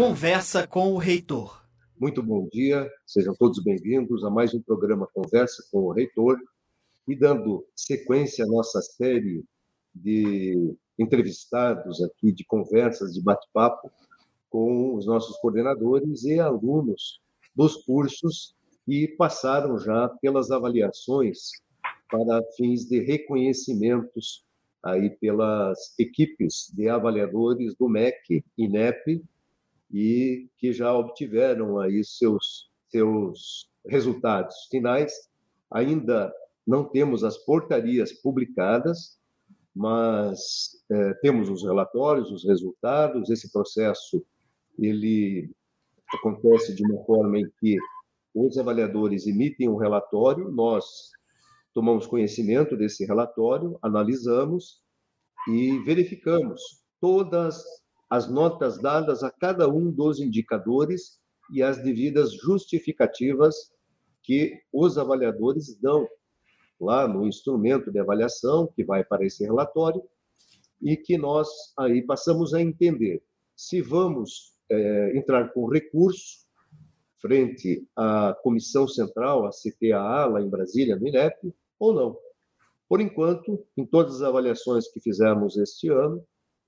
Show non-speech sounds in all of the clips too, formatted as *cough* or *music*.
Conversa com o Reitor. Muito bom dia, sejam todos bem-vindos a mais um programa Conversa com o Reitor. E dando sequência à nossa série de entrevistados aqui, de conversas, de bate-papo com os nossos coordenadores e alunos dos cursos que passaram já pelas avaliações para fins de reconhecimentos aí pelas equipes de avaliadores do MEC, INEP, e que já obtiveram aí seus, seus resultados finais. Ainda não temos as portarias publicadas, mas é, temos os relatórios, os resultados. Esse processo ele acontece de uma forma em que os avaliadores emitem um relatório, nós tomamos conhecimento desse relatório, analisamos e verificamos todas as notas dadas a cada um dos indicadores e as devidas justificativas que os avaliadores dão lá no instrumento de avaliação que vai para esse relatório e que nós aí passamos a entender se vamos é, entrar com recurso frente à Comissão Central, a CTAA, lá em Brasília, no INEP, ou não. Por enquanto, em todas as avaliações que fizemos este ano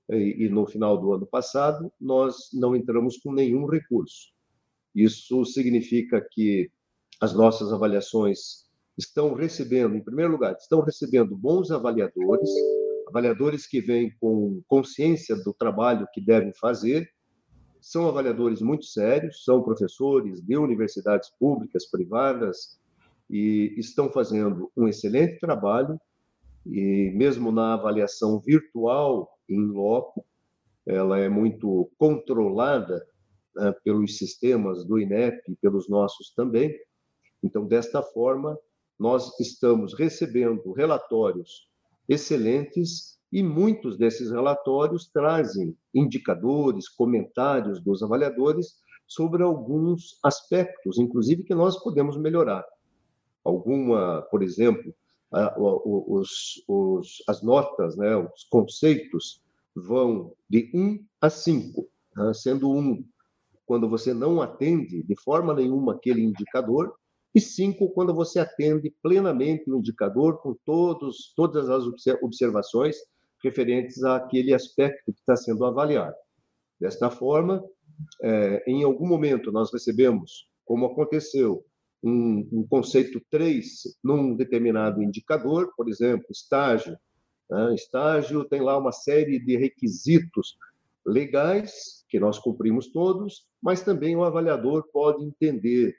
e, no final do ano passado, nós não entramos com nenhum recurso. Isso significa que as nossas avaliações estão recebendo, em primeiro lugar, estão recebendo bons avaliadores, avaliadores que vêm com consciência do trabalho que devem fazer, são avaliadores muito sérios, são professores de universidades públicas, privadas, e estão fazendo um excelente trabalho, e mesmo na avaliação virtual em loco, ela é muito controlada né, pelos sistemas do INEP e pelos nossos também. Então, desta forma, nós estamos recebendo relatórios excelentes e muitos desses relatórios trazem indicadores, comentários dos avaliadores sobre alguns aspectos, inclusive que nós podemos melhorar. Alguma, por exemplo, os, os, as notas, né, os conceitos vão de 1 a 5, né, sendo 1 quando você não atende de forma nenhuma aquele indicador, e 5 quando você atende plenamente o indicador com todos, todas as observações referentes àquele aspecto que está sendo avaliado. Desta forma, é, em algum momento nós recebemos, como aconteceu, um, um conceito 3 num determinado indicador, por exemplo, estágio. Né? Estágio tem lá uma série de requisitos legais, que nós cumprimos todos, mas também o avaliador pode entender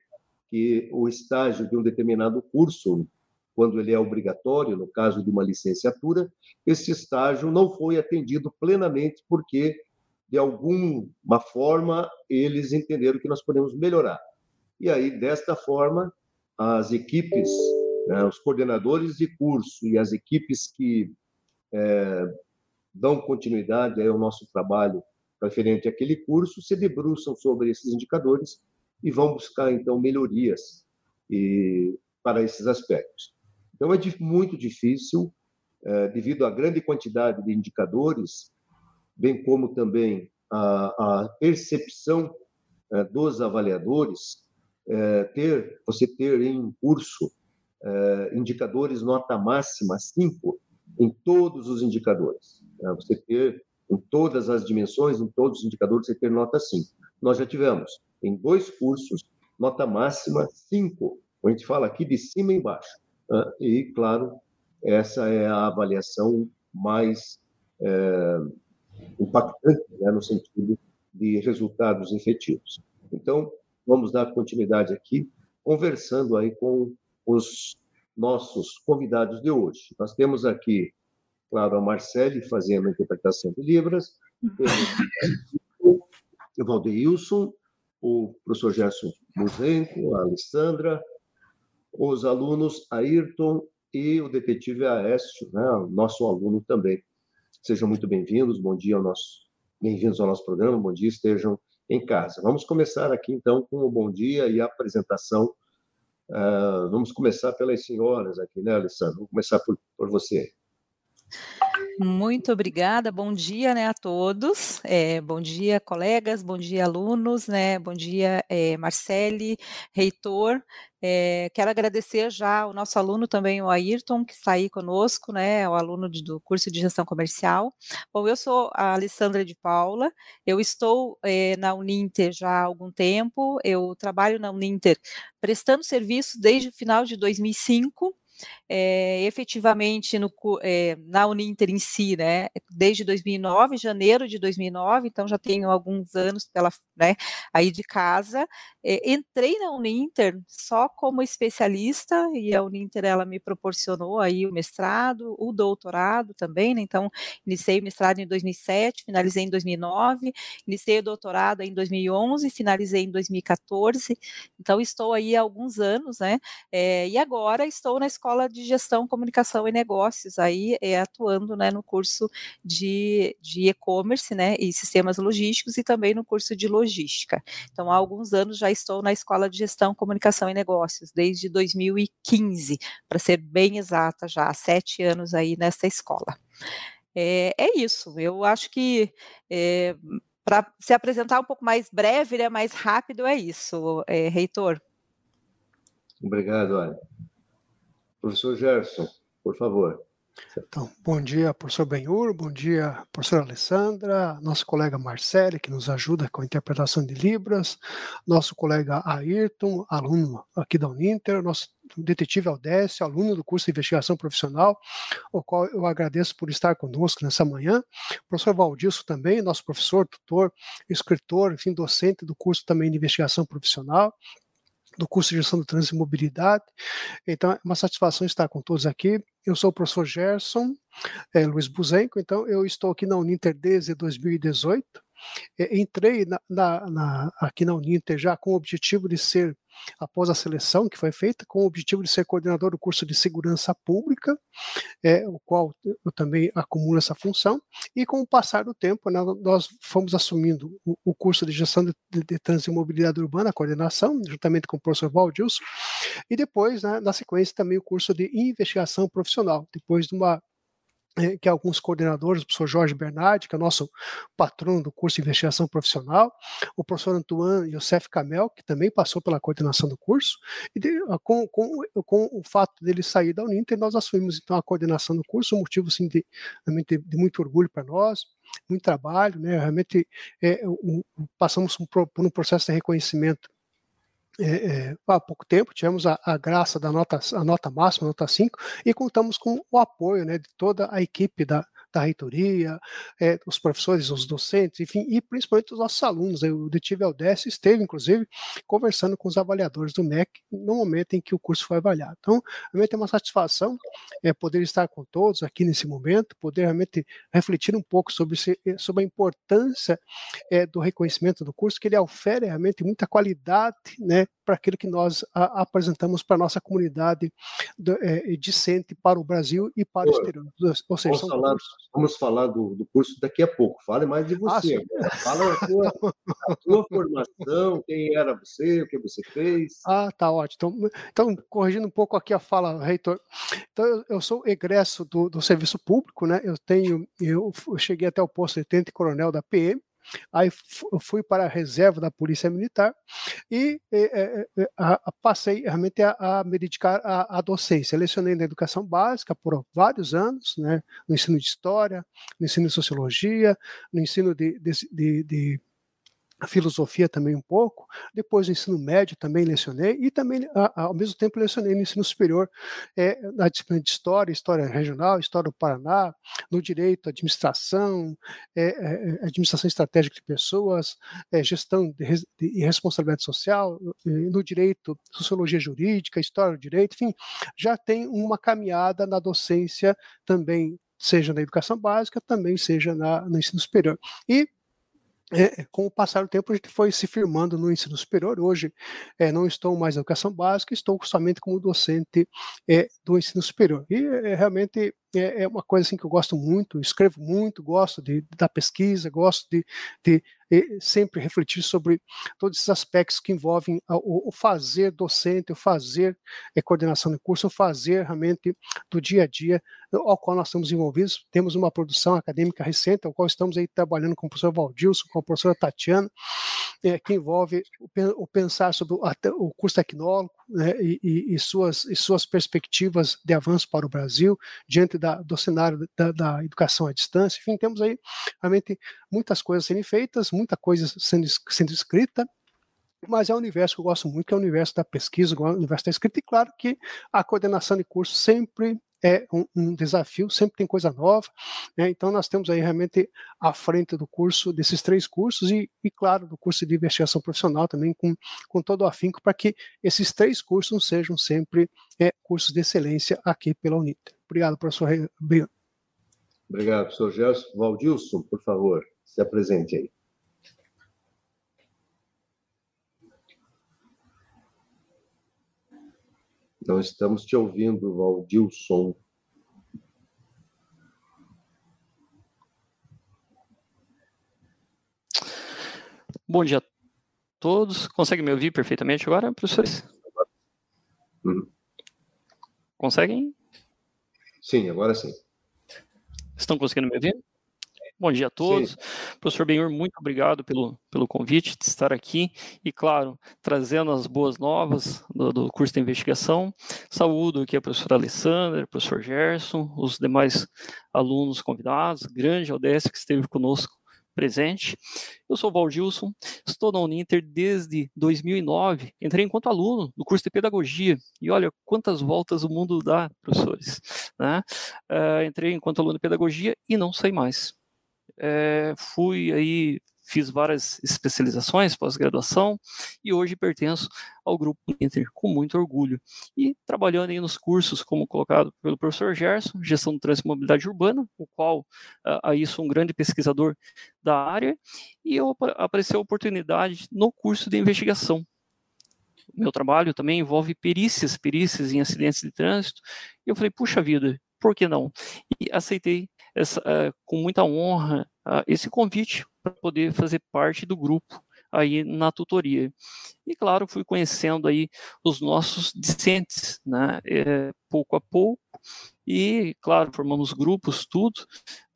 que o estágio de um determinado curso quando ele é obrigatório, no caso de uma licenciatura, esse estágio não foi atendido plenamente porque, de alguma forma, eles entenderam que nós podemos melhorar. E aí, desta forma, as equipes, né, os coordenadores de curso e as equipes que é, dão continuidade ao nosso trabalho referente àquele curso se debruçam sobre esses indicadores e vão buscar, então, melhorias e, para esses aspectos. Então, é muito difícil, é, devido à grande quantidade de indicadores, bem como também a, a percepção é, dos avaliadores, é, ter você ter em curso indicadores nota máxima 5 em todos os indicadores. Né? Você ter em todas as dimensões, em todos os indicadores, você ter nota 5. Nós já tivemos em dois cursos nota máxima 5. A gente fala aqui de cima e embaixo. Ah, e, claro, essa é a avaliação mais é, impactante, né, no sentido de resultados efetivos. Então, vamos dar continuidade aqui, conversando aí com os nossos convidados de hoje. Nós temos aqui, claro, a Marcele fazendo a interpretação de Libras, o Valdeilson, o professor Gerson Muzenko, a Alessandra, os alunos Ayrton e o detetive Aécio, né, nosso aluno também. Sejam muito bem-vindos, bom dia ao nosso, bem-vindos ao nosso programa, bom dia, estejam em casa. Vamos começar aqui então com o bom dia e a apresentação. Uh, vamos começar pelas senhoras aqui, né, Alessandro? Vamos começar por, por você. Muito obrigada, bom dia né, a todos, é, bom dia colegas, bom dia alunos, né, bom dia é, Marcele, reitor, é, quero agradecer já o nosso aluno também, o Ayrton, que está aí conosco, né, o aluno de, do curso de gestão comercial. Bom, eu sou a Alessandra de Paula, eu estou é, na Uninter já há algum tempo, eu trabalho na Uninter prestando serviço desde o final de 2005, é, efetivamente no, é, na Uninter em si, né, desde 2009, janeiro de 2009, então já tenho alguns anos pela, né, aí de casa. É, entrei na Uninter só como especialista e a Uninter ela me proporcionou aí o mestrado, o doutorado também, né, então iniciei o mestrado em 2007, finalizei em 2009, iniciei o doutorado em 2011, finalizei em 2014, então estou aí há alguns anos, né, e agora estou na escola de gestão, comunicação e negócios, aí é, atuando né, no curso de e-commerce né, e sistemas logísticos e também no curso de logística. Então, há alguns anos já estou na escola de gestão, comunicação e negócios, desde 2015, para ser bem exata, já há sete anos aí nessa escola. É, é isso, eu acho que. É, para se apresentar um pouco mais breve, né, mais rápido, é isso, é, reitor. Obrigado, Ana. Professor Gerson, por favor. Então, bom dia, professor Benhur, bom dia, professora Alessandra, nosso colega Marcele, que nos ajuda com a interpretação de Libras, nosso colega Ayrton, aluno aqui da Uninter, nosso detetive Aldécio, aluno do curso de investigação profissional, o qual eu agradeço por estar conosco nessa manhã. professor Valdilso também, nosso professor, tutor, escritor, enfim, docente do curso também de investigação profissional do curso de gestão do trânsito e mobilidade. Então, é uma satisfação estar com todos aqui. Eu sou o professor Gerson é, Luiz Buzenco, então eu estou aqui na Uninter desde 2018. É, entrei na, na, na, aqui na Uninter já com o objetivo de ser após a seleção que foi feita, com o objetivo de ser coordenador do curso de segurança pública, é, o qual eu também acumulo essa função, e com o passar do tempo, né, nós fomos assumindo o, o curso de gestão de, de, de trânsito e mobilidade urbana, coordenação, juntamente com o professor Valdilson, e depois, né, na sequência, também o curso de investigação profissional, depois de uma que alguns coordenadores, o professor Jorge Bernardi, que é nosso patrono do curso de investigação profissional, o professor Antoine Youssef Camel, que também passou pela coordenação do curso, e de, com, com, com, o fato dele sair da Uninter, nós assumimos então a coordenação do curso, um motivo assim, de, de, de muito orgulho para nós, muito trabalho, né? realmente é, um, passamos por um processo de reconhecimento é, é, há pouco tempo, tivemos a, a, graça da nota, a nota máxima, nota 5, e contamos com o apoio né, de toda a equipe da, da reitoria, é, os professores, os docentes, enfim, e principalmente os nossos alunos. Eu detive ao DES, esteve, inclusive, conversando com os avaliadores do MEC no momento em que o curso foi avaliado. Então, realmente é uma satisfação é, poder estar com todos aqui nesse momento, poder realmente refletir um pouco sobre, eh, sobre a importância é, do reconhecimento do curso, que ele ofere realmente muita qualidade né, para aquilo que nós a, apresentamos para a nossa comunidade do, é, discente para o Brasil e para Pô, o exterior. Ou seja, são cursos Vamos falar do, do curso daqui a pouco. Fale mais de ah, você. Ah, Fala a sua, a sua, formação, quem era você, o que você fez. Ah, tá ótimo. Então, então corrigindo um pouco aqui a fala, reitor. Então, eu, sou egresso do, do serviço público, né? Eu tenho, eu, eu cheguei até o posto de tenente coronel da PM, Aí fui para a reserva da Polícia Militar e a, passei realmente a, a me dedicar à docência. Lecionei na educação básica por vários anos, né, no ensino de história, no ensino de sociologia, no ensino de, de, de, de filosofia também um pouco, depois o ensino médio também lecionei, e também, ao mesmo tempo, lecionei no ensino superior, é, na disciplina de História, História Regional, História do Paraná, no Direito, Administração, é, é, Administração Estratégica de Pessoas, Gestão e Responsabilidade Social, no Direito, Sociologia Jurídica, História do Direito, enfim, já tem uma caminhada na docência também, seja na educação básica, também seja na, no ensino superior. E é, com o passar do tempo, a gente foi se firmando no ensino superior. Hoje, é, não estou mais na educação básica, estou somente como docente é, do ensino superior. E é, realmente é, é, uma coisa assim, que eu gosto muito, escrevo muito, gosto de, da pesquisa, gosto de, de sempre refletir sobre todos esses aspectos que envolvem o, o fazer docente, o fazer é, coordenação de curso, o fazer realmente do dia a dia ao qual nós estamos envolvidos. Temos uma produção acadêmica recente, ao qual estamos aí trabalhando com o professor Valdilson, com a professora Tatiana, é, que envolve o, o pensar sobre o, o curso tecnólogo né, e, e, suas, e suas perspectivas de avanço para o Brasil, diante da, do cenário da, da, educação à distância. Enfim, temos aí realmente muitas coisas sendo feitas, muita coisa sendo, sendo escrita, mas é um universo que eu gosto muito, que é o universo da pesquisa, o universo da escrita, e claro que a coordenação de curso sempre é um, um desafio, sempre tem coisa nova, né? então nós temos aí realmente à frente do curso, desses três cursos, e, e claro, do curso de investigação profissional também, com, com todo o afinco, para que esses três cursos sejam sempre é, cursos de excelência aqui pela Uniter. Obrigado, professor Obrigado, professor Gerson. Valdilson, por favor, se apresente aí. Não estamos te ouvindo, Valdilson. Bom dia a todos. Consegue me ouvir perfeitamente agora, professores? Uhum. Conseguem? Sim, agora sim. Estão conseguindo me ouvir? Bom dia a todos. Sim. Professor Benhur, muito obrigado pelo, pelo convite de estar aqui e, claro, trazendo as boas novas do, do curso de investigação. Saúdo aqui a professora Alessandra, professor Gerson, os demais alunos convidados, grande Aldécio que esteve conosco presente. Eu sou o Valdilson, estou na Uninter desde 2009, entrei enquanto aluno do curso de Pedagogia, e olha quantas voltas o mundo dá, professores. Né? Uh, entrei enquanto aluno de Pedagogia e não saí mais é, fui aí, fiz várias especializações, pós-graduação, e hoje pertenço ao Grupo Inter com muito orgulho. E trabalhando aí nos cursos, como colocado pelo professor Gerson, Gestão do Trânsito e Mobilidade Urbana, o qual aí sou um grande pesquisador da área, e eu apareceu a oportunidade no curso de investigação, meu trabalho também envolve perícias, perícias em acidentes de trânsito. E eu falei, puxa vida, por que não? E aceitei essa, uh, com muita honra uh, esse convite para poder fazer parte do grupo aí na tutoria. E claro, fui conhecendo aí os nossos discentes, né, é, pouco a pouco, e claro, formamos grupos, tudo,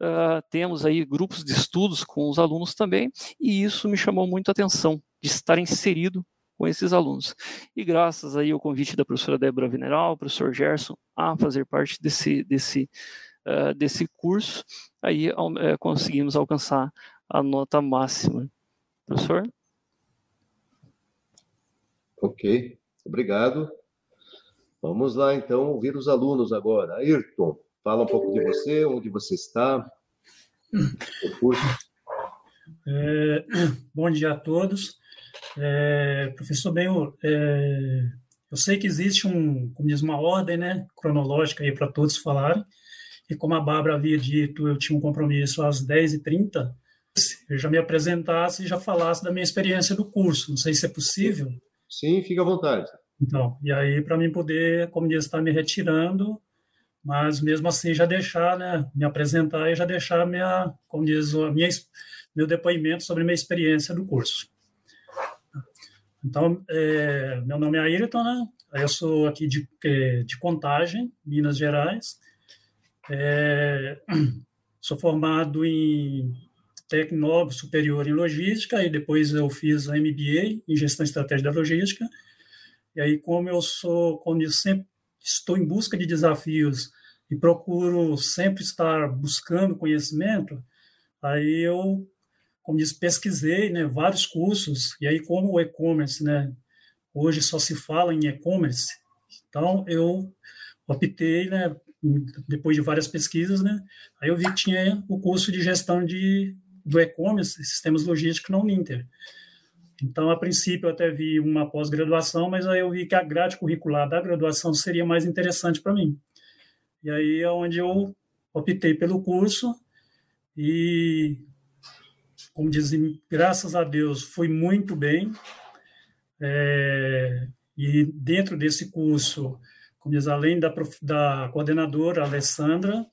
uh, temos aí grupos de estudos com os alunos também, e isso me chamou muito a atenção, de estar inserido com esses alunos. E graças aí ao convite da professora Débora Veneral, professor Gerson, a fazer parte desse, desse, uh, desse curso, aí uh, conseguimos alcançar a nota máxima. Professor? Ok, obrigado. Vamos lá, então, ouvir os alunos agora. Ayrton, fala um pouco de você, onde você está, o curso. É, *clears throat* bom dia a todos. É, professor Benhur, é, eu sei que existe um, como diz, uma ordem né, cronológica aí para todos falarem, e como a Bárbara havia dito, eu tinha um compromisso às 10h30, eu já me apresentasse e já falasse da minha experiência do curso. Não sei se é possível. Sim, fica à vontade. Então, e aí para mim poder, como diz, estar me retirando, mas mesmo assim já deixar, né, me apresentar e já deixar minha, como diz, a minha, meu depoimento sobre minha experiência do curso. Então, é, meu nome é Ayrton, né? Eu sou aqui de, é, de Contagem, Minas Gerais. É, *clears throat* sou formado em tecnólogo superior em logística e depois eu fiz a MBA em gestão estratégica da logística. E aí, como eu sou, como eu sempre estou em busca de desafios e procuro sempre estar buscando conhecimento, aí eu como diz, pesquisei né, vários cursos, e aí como o e-commerce, né, hoje só se fala em e-commerce, então eu optei, né, depois de várias pesquisas, né, aí eu vi que tinha o curso de gestão de, do e-commerce, sistemas logísticos na Uninter. Então, a princípio, eu até vi uma pós-graduação, mas aí eu vi que a grade curricular da graduação seria mais interessante para mim. E aí é onde eu optei pelo curso e como dizem, graças a Deus, foi muito bem. É, e dentro desse curso, como diz, além da, da coordenadora Alessandra,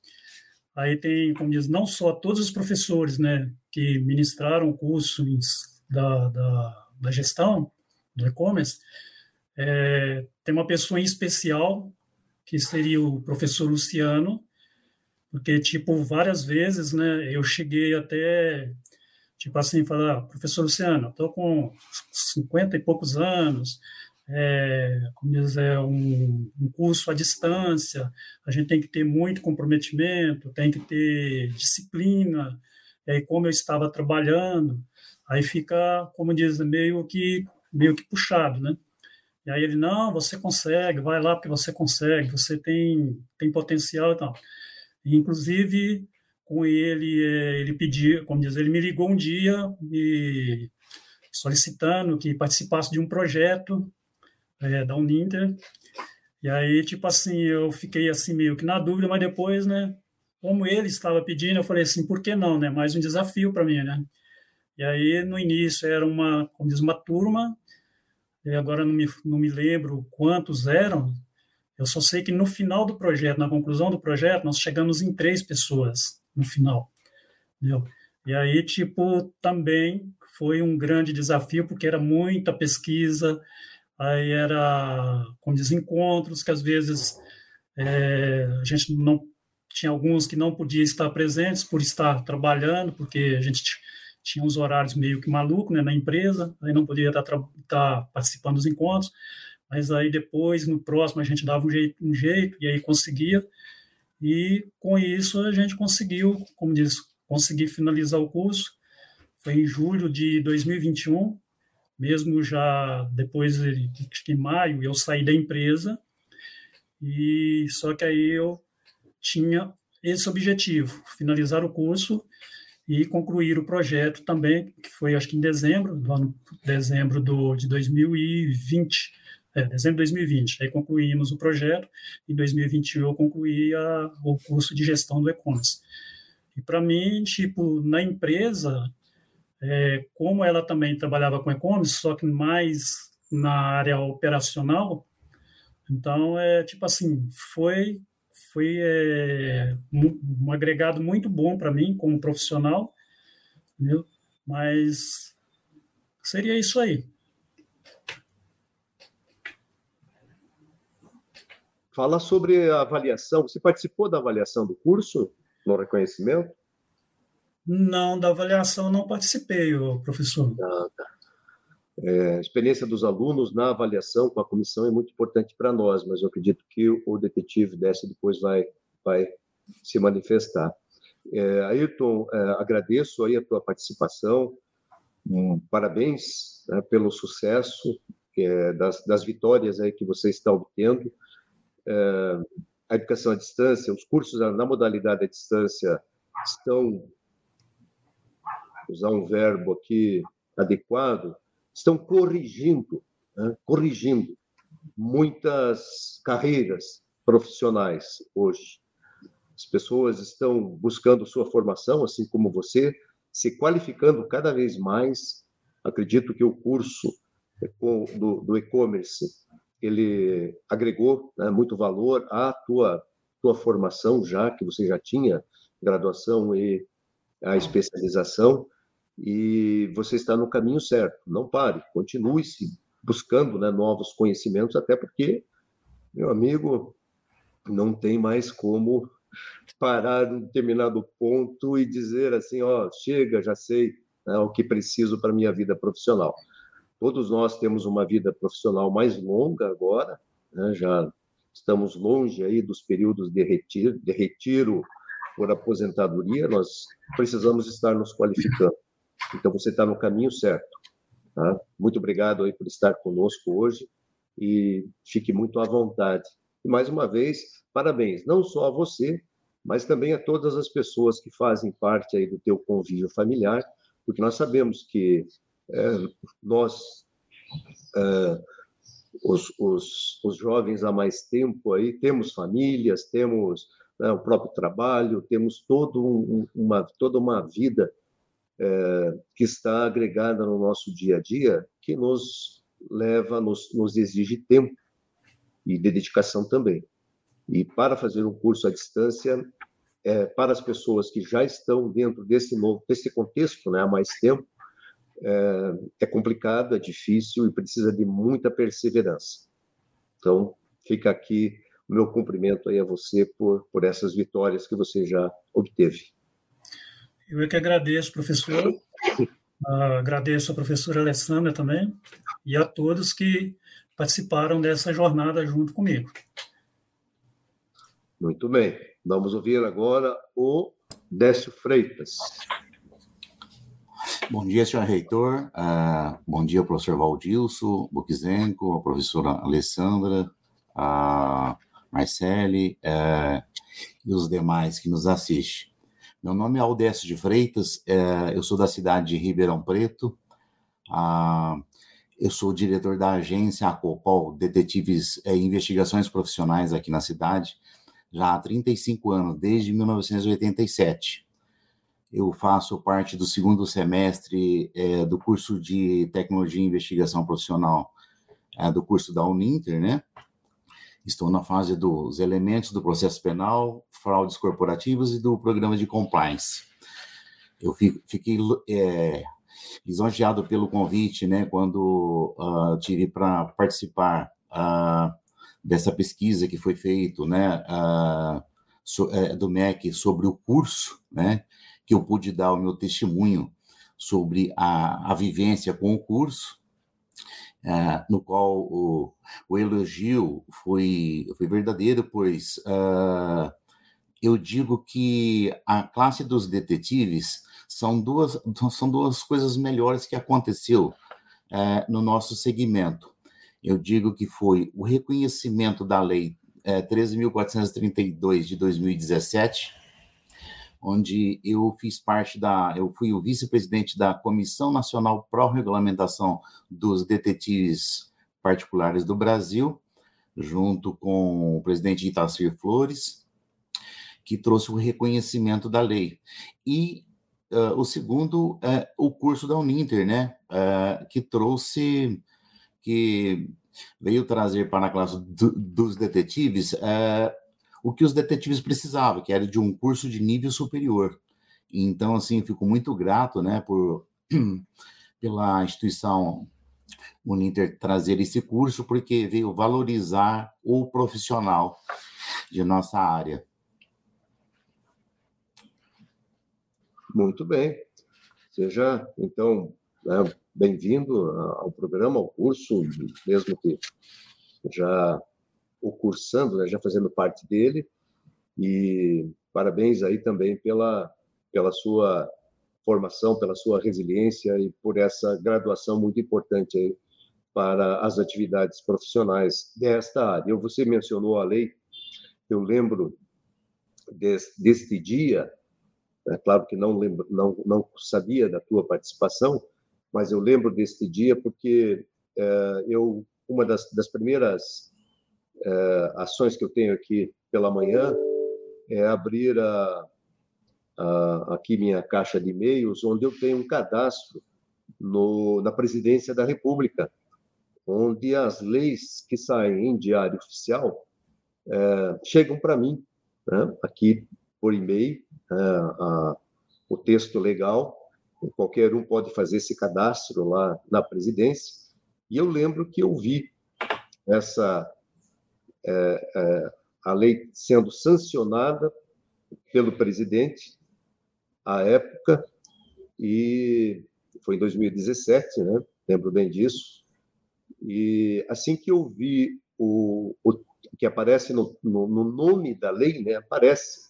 Aí tem, como diz, não só todos os professores, né, que ministraram o curso da, da, da gestão do e-commerce, é, tem uma pessoa em especial, que seria o professor Luciano, porque, tipo, várias vezes, né, eu cheguei até, tipo assim, falar, professor Luciano, estou com 50 e poucos anos, é, como diz, é um, um, curso à distância, a gente tem que ter muito comprometimento, tem que ter disciplina, aí como eu estava trabalhando, aí fica, como diz, meio que, meio que puxado, né? E aí ele, não, você consegue, vai lá porque você consegue, você tem, tem potencial e tal. Inclusive, com ele, é, ele pediu, como diz, ele me ligou um dia me solicitando que participasse de um projeto é, da Uninter. E aí, tipo assim, eu fiquei assim meio que na dúvida, mas depois, né, como ele estava pedindo, eu falei assim, por que não, né? Mais um desafio para mim, né? E aí, no início, era uma, como diz, uma turma, e agora não me, não me lembro quantos eram, eu só sei que no final do projeto, na conclusão do projeto, nós chegamos em três pessoas no final, entendeu? E aí, tipo, também foi um grande desafio, porque era muita pesquisa, aí era com desencontros que às vezes é, a gente não tinha alguns que não podia estar presentes por estar trabalhando, porque a gente tinha uns horários meio que malucos né, na empresa, aí não podia estar, estar participando dos encontros, mas aí depois, no próximo, a gente dava um jeito, um jeito e aí conseguia, e com isso a gente conseguiu, como diz, conseguir finalizar o curso, foi em julho de 2021, mesmo já depois de maio eu saí da empresa e só que aí eu tinha esse objetivo finalizar o curso e concluir o projeto também que foi acho que em dezembro do ano dezembro do, de 2020 é, dezembro de 2020 aí concluímos o projeto em 2021 eu concluí a, o curso de gestão do e-commerce. E para mim tipo na empresa é, como ela também trabalhava com e-commerce, só que mais na área operacional, então é tipo assim, foi foi é, um, um, agregado muito bom para mim como profissional, entendeu? mas seria isso aí. Fala sobre a avaliação. Você participou da avaliação do curso no reconhecimento? Não, da avaliação não participei, professor. Ah, tá. É, a experiência dos alunos na avaliação com a comissão é muito importante para nós, mas eu acredito que o detetive dessa depois vai, vai se manifestar. É, Ayrton, é, agradeço aí a tua participação, parabéns né, pelo sucesso é, das, das, vitórias aí que você está obtendo. É, a educação à distância, os cursos na modalidade à distância estão usar um verbo aqui adequado, estão corrigindo, né? corrigindo muitas carreiras profissionais hoje. As pessoas estão buscando sua formação, assim como você, se qualificando cada vez mais. Acredito que o curso do, do e-commerce ele agregou né, muito valor à tua tua formação já que você já tinha graduação e a especialização e você está no caminho certo. Não pare, continue se buscando né, novos conhecimentos, até porque, meu amigo, não tem mais como parar em determinado ponto e dizer assim, ó, chega, já sei né, o que preciso para minha vida profissional. Todos nós temos uma vida profissional mais longa agora, né, já estamos longe aí dos períodos de retiro, de retiro por aposentadoria, nós precisamos estar nos qualificando. Então, você está no caminho certo. Tá? Muito obrigado aí por estar conosco hoje e fique muito à vontade. E mais uma vez, parabéns, não só a você, mas também a todas as pessoas que fazem parte aí do teu convívio familiar, porque nós sabemos que é, nós, é, os, os, os jovens há mais tempo aí, temos famílias, temos né, o próprio trabalho, temos todo um, uma, toda uma vida é, que está agregada no nosso dia a dia, que nos leva, nos, nos exige tempo e dedicação também. E para fazer um curso à distância é, para as pessoas que já estão dentro desse novo, desse contexto, né, há mais tempo, é, é complicado, é difícil e precisa de muita perseverança. Então, fica aqui o meu cumprimento aí a você por, por essas vitórias que você já obteve. Eu é que agradeço, professor. Uh, agradeço a professora Alessandra também e a todos que participaram dessa jornada junto comigo. Muito bem. Vamos ouvir agora o Décio Freitas. Bom dia, senhor reitor. Uh, bom dia, professor Valdilson, Buquizenco, a professora Alessandra, a Marcele uh, e os demais que nos assistem. Meu nome é Aldécio de Freitas, uh, eu sou da cidade de Ribeirão Preto. eu sou diretor da agência Acopol, Detetives e Investigações Profissionais aqui na cidade, já há 35 anos, desde 1987 eu faço parte do segundo semestre é, do curso de Tecnologia e Investigação Profissional é, do curso da Uninter, né? Estou na fase dos elementos do processo penal, fraudes corporativas e do programa de compliance. Eu fiquei é, lisonjeado pelo convite, né, quando uh, tive para participar uh, dessa pesquisa que foi feita, né, uh, so, é, do MEC sobre o curso, né, que eu pude dar o meu testemunho sobre a, a vivência com o curso, uh, no qual o, o, elogio foi, foi verdadeiro, pois uh, eu digo que a classe dos detetives são duas, *laughs* são duas coisas melhores que aconteceu uh, no nosso segmento. Eu digo que foi o reconhecimento da lei 13.432 de 2017, onde eu fiz parte da, eu fui o vice-presidente da Comissão Nacional Pró-Regulamentação dos Detetives Particulares do Brasil, junto com o presidente Itacir Flores, que trouxe o reconhecimento da lei. E uh, o segundo é o curso da Uninter, né, uh, que trouxe, que veio trazer para a classe do, dos detetives uh, o que os detetives precisavam, que era de um curso de nível superior. Então, assim, fico muito grato, né, por *clears throat* pela instituição Uninter trazer esse curso, porque veio valorizar o profissional de nossa área. Muito bem. Seja, então, né, bem-vindo ao programa, ao curso, mesmo que já o cursando, né, já fazendo parte dele. E parabéns aí também pela, pela sua formação, pela sua resiliência e por essa graduação muito importante aí para as atividades profissionais desta área. Você mencionou a lei, eu lembro deste, deste dia, é claro que não, lembro, não, não sabia da tua participação, mas eu lembro deste dia porque é, eu uma das, das primeiras ações que eu tenho aqui pela manhã é abrir a, a, aqui minha caixa de e-mails, onde eu tenho um cadastro no, na Presidência da República, onde as leis que saem em diário oficial é, chegam para mim, né, aqui por e-mail, é, a, o texto legal, qualquer um pode fazer esse cadastro lá na presidência. E eu lembro que eu vi essa é, é, a lei sendo sancionada pelo presidente à época, e foi em 2017, né? lembro bem disso. E assim que eu vi o, o que aparece no, no, no, nome da lei, né? aparece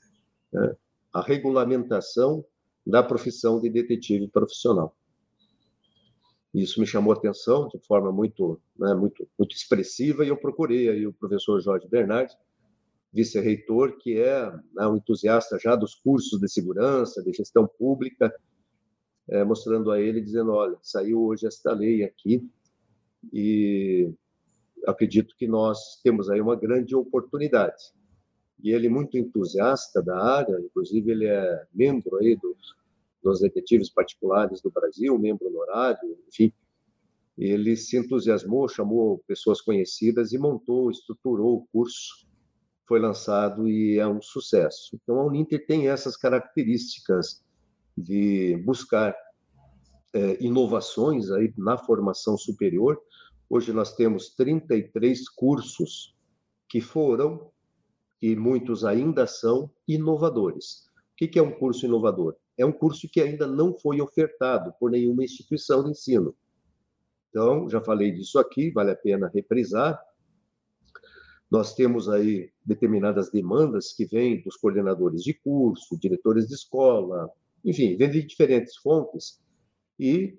né? a regulamentação da profissão de detetive profissional. Isso me chamou a atenção de forma muito, né, muito, muito expressiva e eu procurei aí o professor Jorge Bernardi, vice-reitor, que é né, um entusiasta já dos cursos de segurança, de gestão pública, é, mostrando a ele, dizendo, olha, saiu hoje esta lei aqui e acredito que nós temos aí uma grande oportunidade. E ele muito entusiasta da área, inclusive ele é membro aí dos dos detetives particulares do Brasil, membro honorário, enfim. Ele se entusiasmou, chamou pessoas conhecidas e montou, estruturou o curso foi lançado e é um sucesso. Então, a Uninter tem essas características de buscar é, inovações aí na formação superior. Hoje nós temos 33 cursos que foram, e muitos ainda são, inovadores. O que é um curso inovador? É um curso que ainda não foi ofertado por nenhuma instituição de ensino. Então, já falei disso aqui, vale a pena reprisar. Nós temos aí determinadas demandas que vêm dos coordenadores de curso, diretores de escola, enfim, vem de diferentes fontes e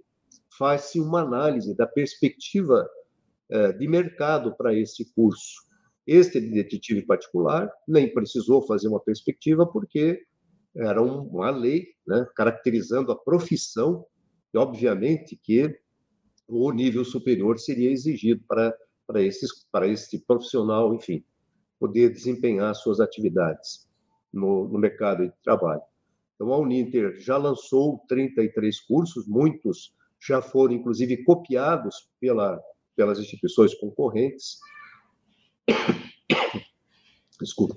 faz-se uma análise da perspectiva eh, de mercado para esse curso. Este de detetive particular nem precisou fazer uma perspectiva porque era uma lei né, caracterizando a profissão e, obviamente, que o nível superior seria exigido para para esses para esse profissional, enfim, poder desempenhar suas atividades no, no mercado de trabalho. Então, a Uninter já lançou 33 cursos, muitos já foram, inclusive, copiados pela, pelas instituições concorrentes. *coughs* Desculpa.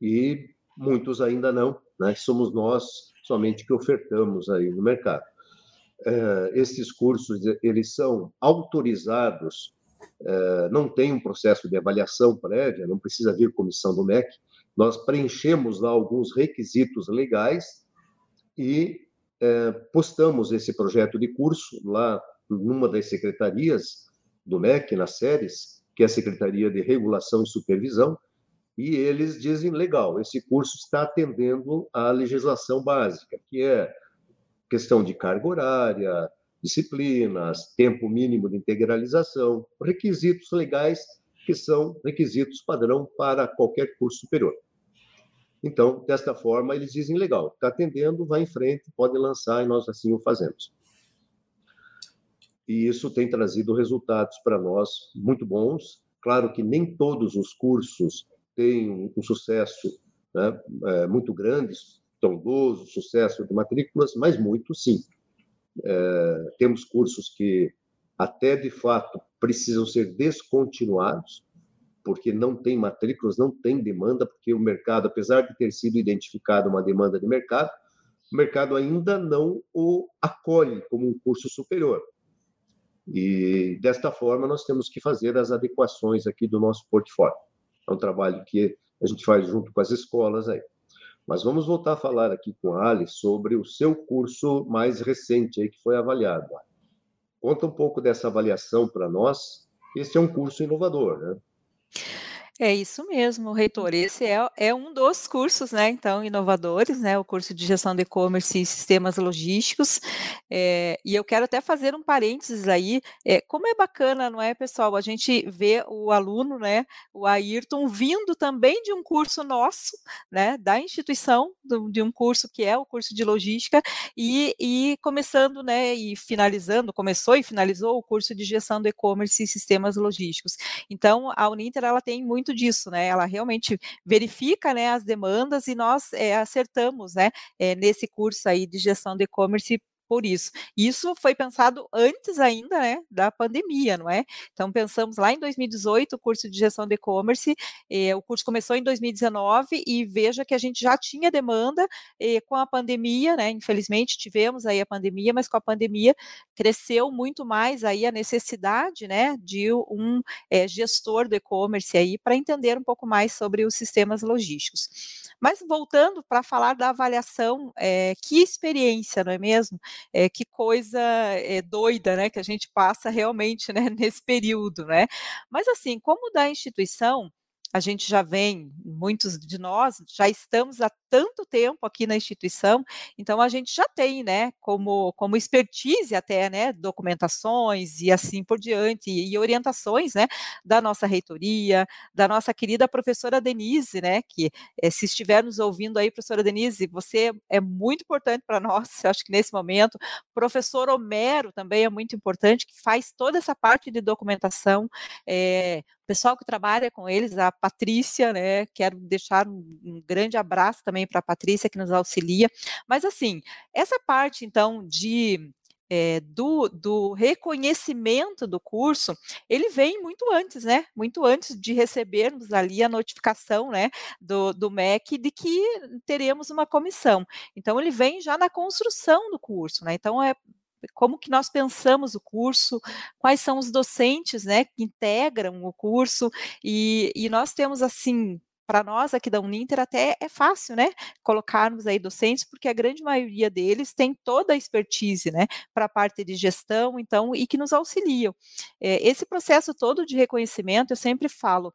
E muitos ainda não, né? somos nós somente que ofertamos aí no mercado. Uh, esses cursos, eles são autorizados é, não tem um processo de avaliação prévia, não precisa vir comissão do MEC, nós preenchemos lá alguns requisitos legais e é, postamos esse projeto de curso lá numa das secretarias do MEC, nas séries, que é a Secretaria de Regulação e Supervisão, e eles dizem, legal, esse curso está atendendo à legislação básica, que é questão de carga horária, disciplinas, tempo mínimo de integralização, requisitos legais que são requisitos padrão para qualquer curso superior. Então, desta forma, eles dizem legal, está atendendo, vai em frente, pode lançar e nós assim o fazemos. E isso tem trazido resultados para nós muito bons. Claro que nem todos os cursos têm um sucesso né, é, muito grande, trondoso, sucesso de matrículas, mas muito sim. É, temos cursos que até de fato precisam ser descontinuados, porque não tem matrículas, não tem demanda, porque o mercado, apesar de ter sido identificado uma demanda de mercado, o mercado ainda não o acolhe como um curso superior. E desta forma nós temos que fazer as adequações aqui do nosso portfólio. É um trabalho que a gente faz junto com as escolas aí. Mas vamos voltar a falar aqui com a Ali sobre o seu curso mais recente aí que foi avaliado. Conta um pouco dessa avaliação para nós. Este é um curso inovador, né? É isso mesmo, reitor. Esse é, é um dos cursos, né, então, inovadores, né, o curso de gestão de e-commerce e sistemas logísticos. É, e eu quero até fazer um parênteses aí, é, como é bacana, não é, pessoal, a gente vê o aluno, né, o Ayrton, vindo também de um curso nosso, né, da instituição, do, de um curso que é o curso de logística, e, e começando, né, e finalizando, começou e finalizou o curso de gestão de e-commerce e sistemas logísticos. Então, a Uninter, ela tem muito muito disso, né? Ela realmente verifica, né, as demandas e nós é, acertamos, né, é, nesse curso aí de gestão de e-commerce por isso. Isso foi pensado antes ainda, né, da pandemia, não é? Então pensamos lá em 2018 o curso de gestão de e-commerce, eh, o curso começou em 2019 e veja que a gente já tinha demanda eh, com a pandemia, né? Infelizmente tivemos aí a pandemia, mas com a pandemia cresceu muito mais aí a necessidade, né, de um eh, gestor do e-commerce aí para entender um pouco mais sobre os sistemas logísticos. Mas voltando para falar da avaliação, é, que experiência, não é mesmo? É, que coisa é, doida, né, que a gente passa realmente, né, *laughs* nesse período, né? Mas assim, como da instituição, a gente já vem, muitos de nós já estamos há tanto tempo aqui na instituição, então a gente já tem, né, como, como expertise até, né, documentações e assim por diante, e, e orientações, né, da nossa reitoria, da nossa querida professora Denise, né, que é, se estiver nos ouvindo aí, professora Denise, você é muito importante para nós, *laughs* acho que nesse momento, professor Homero também é muito importante, que faz toda essa parte de documentação, é, pessoal que trabalha com eles, a Patrícia, né? Quero deixar um, um grande abraço também para a Patrícia que nos auxilia. Mas assim, essa parte então de é, do, do reconhecimento do curso, ele vem muito antes, né? Muito antes de recebermos ali a notificação, né, do, do MEC de que teremos uma comissão. Então, ele vem já na construção do curso, né? Então, é como que nós pensamos o curso, quais são os docentes, né, que integram o curso, e, e nós temos, assim, para nós aqui da Uninter até é fácil, né, colocarmos aí docentes, porque a grande maioria deles tem toda a expertise, né, para a parte de gestão, então, e que nos auxiliam. É, esse processo todo de reconhecimento, eu sempre falo,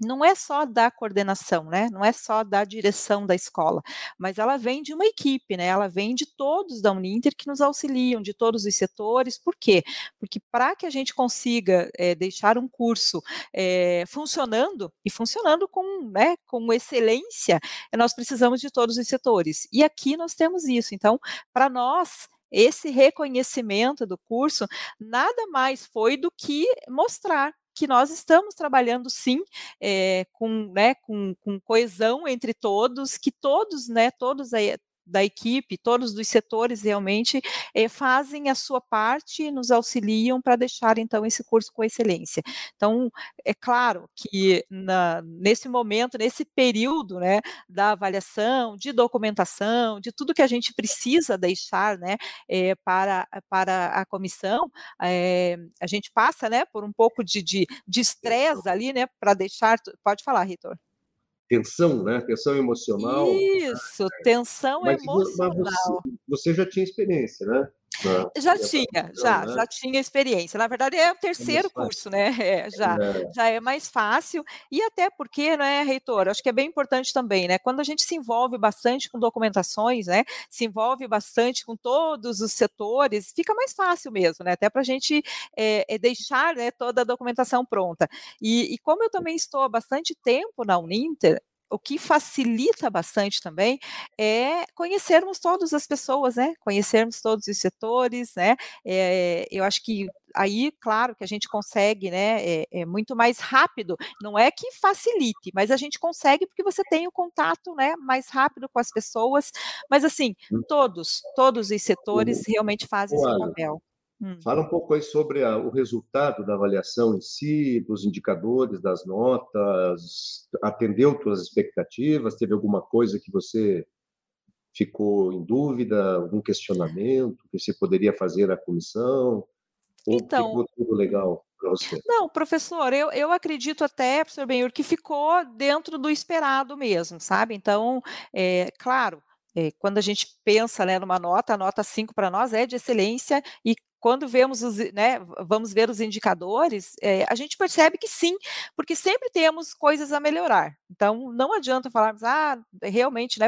não é só da coordenação, né? Não é só da direção da escola, mas ela vem de uma equipe, né? Ela vem de todos da Uninter que nos auxiliam, de todos os setores. Por quê? Porque para que a gente consiga é, deixar um curso é, funcionando e funcionando com, né, com excelência, nós precisamos de todos os setores. E aqui nós temos isso. Então, para nós esse reconhecimento do curso nada mais foi do que mostrar que nós estamos trabalhando sim é, com, né, com, com coesão entre todos, que todos, né, todos aí, da equipe, todos dos setores realmente eh, fazem a sua parte e nos auxiliam para deixar então esse curso com excelência. Então, é claro que na, nesse momento, nesse período né, da avaliação, de documentação, de tudo que a gente precisa deixar né, eh, para, para a comissão, eh, a gente passa né, por um pouco de estresse ali, né, para deixar. Pode falar, Ritor tensão, né? Tensão emocional. Isso, tensão mas, emocional. Mas você, você, já tinha experiência, né? Já tinha, já, né? já tinha experiência. Na verdade, é o é terceiro é curso, né? *laughs* É, já, é. já é mais fácil. E até porque, né, reitor, acho que é bem importante também, né? Quando a gente se envolve bastante com documentações, né? Se envolve bastante com todos os setores, fica mais fácil mesmo, né? Até para a gente é, deixar né, toda a documentação pronta. E, e como eu também estou há bastante tempo na Uninter, o que facilita bastante também é conhecermos todas as pessoas, né? Conhecermos todos os setores, né? É, eu acho que aí, claro, que a gente consegue, né? É, é, muito mais rápido. Não é que facilite, mas a gente consegue porque você tem o contato, né? Mais rápido com as pessoas. Mas assim, hum. todos, todos os setores realmente fazem esse papel. Hum. Fala um pouco aí sobre a, o resultado da avaliação em si, dos indicadores, das notas. Atendeu suas expectativas? Teve alguma coisa que você ficou em dúvida? Algum questionamento que você poderia fazer à comissão? Ou então, ficou tudo legal para você? Não, professor, eu, eu acredito até, professor Benhur, que ficou dentro do esperado mesmo, sabe? Então, é, claro, é, quando a gente pensa né, numa nota, a nota 5 para nós é de excelência e quando vemos os, né, vamos ver os indicadores, é, a gente percebe que sim, porque sempre temos coisas a melhorar. Então, não adianta falarmos, ah, realmente, né,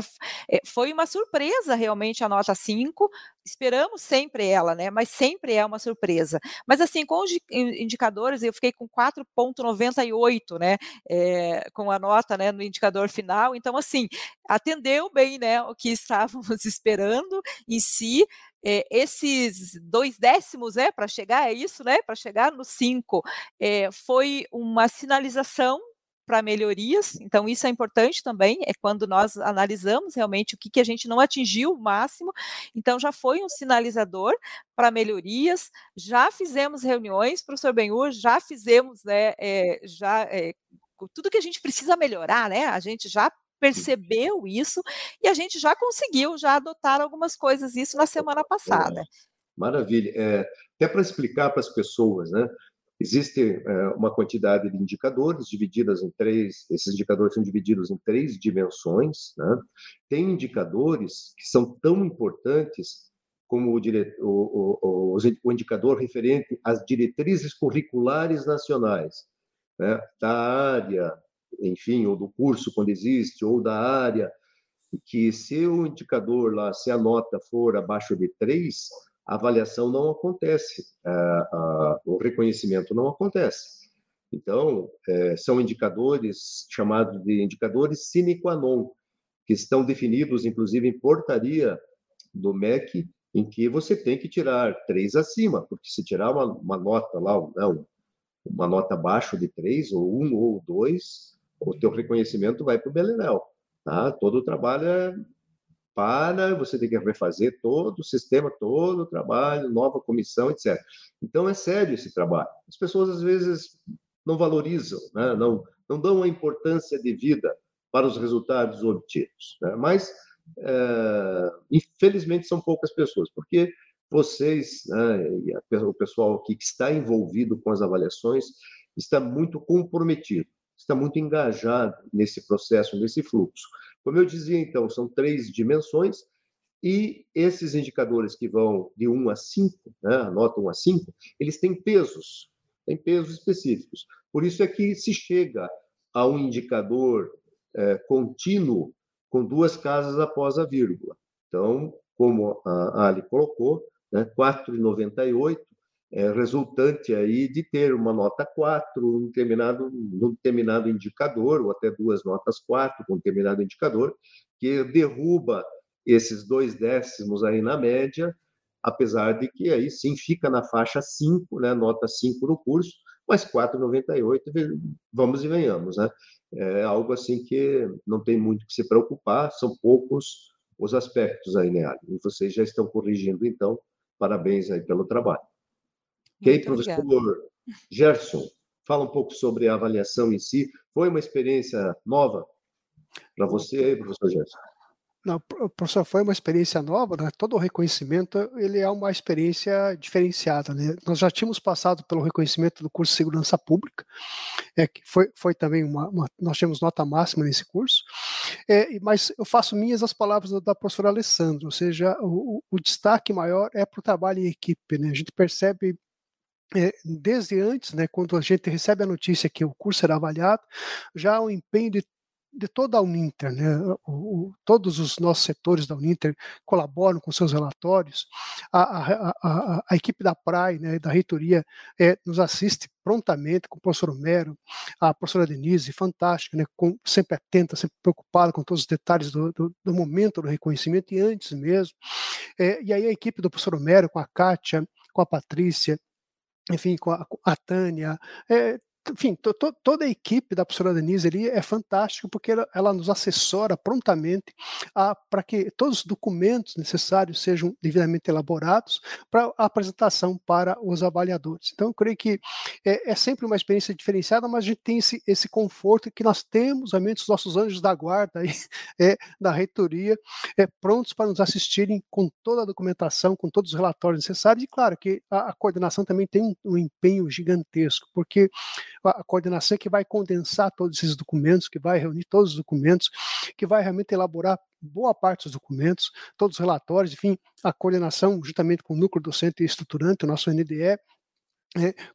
eh, foi uma surpresa realmente a nota 5, esperamos sempre ela, né, mas sempre é uma surpresa. Mas, assim, com os indicadores, eu fiquei com 4,98, né, é, com a nota, né, no indicador final, então, assim, atendeu bem, né, o que *laughs* estávamos esperando em si, é, esses dois décimos, né, para chegar, é isso, né, para chegar no cinco, é, foi uma sinalização para melhorias, então isso é importante também, é quando nós analisamos realmente o que, que a gente não atingiu o máximo, então já foi um sinalizador para melhorias, já fizemos reuniões, professor Benhur, já fizemos, né, é, já é, tudo que a gente precisa melhorar, né, a gente já percebeu isso e a gente já conseguiu já adotar algumas coisas isso na semana passada. Maravilha. É, até para explicar para as pessoas, né? Existe é, uma quantidade de indicadores divididas em três. Esses indicadores são divididos em três dimensões. Né? Tem indicadores que são tão importantes como o, dire... o, o, o, indicador referente às diretrizes curriculares nacionais, né? da área, enfim, ou do curso quando existe, ou da área, que se o indicador lá, se a nota for abaixo de 3, a avaliação não acontece, a, a, o reconhecimento não acontece. Então, é, são indicadores chamados de indicadores sine qua non, que estão definidos, inclusive, em portaria do MEC, em que você tem que tirar três acima, porque se tirar uma, uma nota lá, não, uma nota abaixo de três, ou um ou dois, o teu reconhecimento vai para o Beleléu. Tá? Todo o trabalho é, para, você tem que refazer todo o sistema, todo o trabalho, nova comissão, etc. Então, é sério esse trabalho. As pessoas, às vezes, não valorizam, né? não, não dão a importância devida para os resultados obtidos. Né? Mas, é, infelizmente, são poucas pessoas, porque vocês, né, o pessoal aqui que está envolvido com as avaliações, está muito comprometido, está muito engajado nesse processo, nesse fluxo. Como eu dizia, então, são três dimensões, e esses indicadores que vão de 1 a 5, né, a nota 1 a 5, eles têm pesos, têm pesos específicos. Por isso é que se chega a um indicador é, contínuo com duas casas após a vírgula. Então, como a Ali colocou, né, 4,98 é resultante aí de ter uma nota 4 num determinado, num determinado indicador, ou até duas notas 4 com um determinado indicador, que derruba esses dois décimos aí na média, apesar de que aí sim fica na faixa 5, né, nota 5 no curso, mas 4,98, vamos e venhamos, né? É algo assim que não tem muito que se preocupar, são poucos os aspectos aí, né? E vocês já estão corrigindo, então, parabéns aí pelo trabalho. Ok, professor obrigada. Gerson, fala um pouco sobre a avaliação em si. Foi uma experiência nova para você aí, professor Gerson? Não, professor, foi uma experiência nova, né? todo o reconhecimento ele é uma experiência diferenciada. Né? Nós já tínhamos passado pelo reconhecimento do curso de Segurança Pública, é, que foi, foi também uma, uma nós temos nota máxima nesse curso, é, mas eu faço minhas as palavras da, da professora Alessandra, ou seja, o, o destaque maior é para o trabalho em equipe. Né? A gente percebe desde antes, né, quando a gente recebe a notícia que o curso será avaliado, já um empenho de de toda a Uninter, né? O, o, todos os nossos setores da Uninter colaboram com seus relatórios, a, a, a, a equipe da PRAI, né, da reitoria, é, nos assiste prontamente com o professor Homero, a professora Denise, fantástica, né, com, sempre atenta, sempre preocupada com todos os detalhes do, do, do momento do reconhecimento e antes mesmo. É, e aí a equipe do professor Homero, com a Kátia, com a Patrícia, enfim, com a, a Tânia, é, enfim, to, to, toda a equipe da professora Denise ali é fantástica porque ela, ela nos assessora prontamente para que todos os documentos necessários sejam devidamente elaborados para a apresentação para os avaliadores. Então, eu creio que é, é, sempre uma experiência diferenciada, mas a gente tem esse, esse conforto que nós temos, realmente, os nossos anjos da guarda aí, *laughs* é, da reitoria, é, prontos para nos assistirem com toda a documentação, com todos os relatórios necessários, e claro que a, a coordenação também tem um, um empenho gigantesco, porque a coordenação que vai condensar todos esses documentos, que vai reunir todos os documentos, que vai realmente elaborar boa parte dos documentos, todos os relatórios, enfim, a coordenação juntamente com o núcleo docente e estruturante, o nosso NDE, é,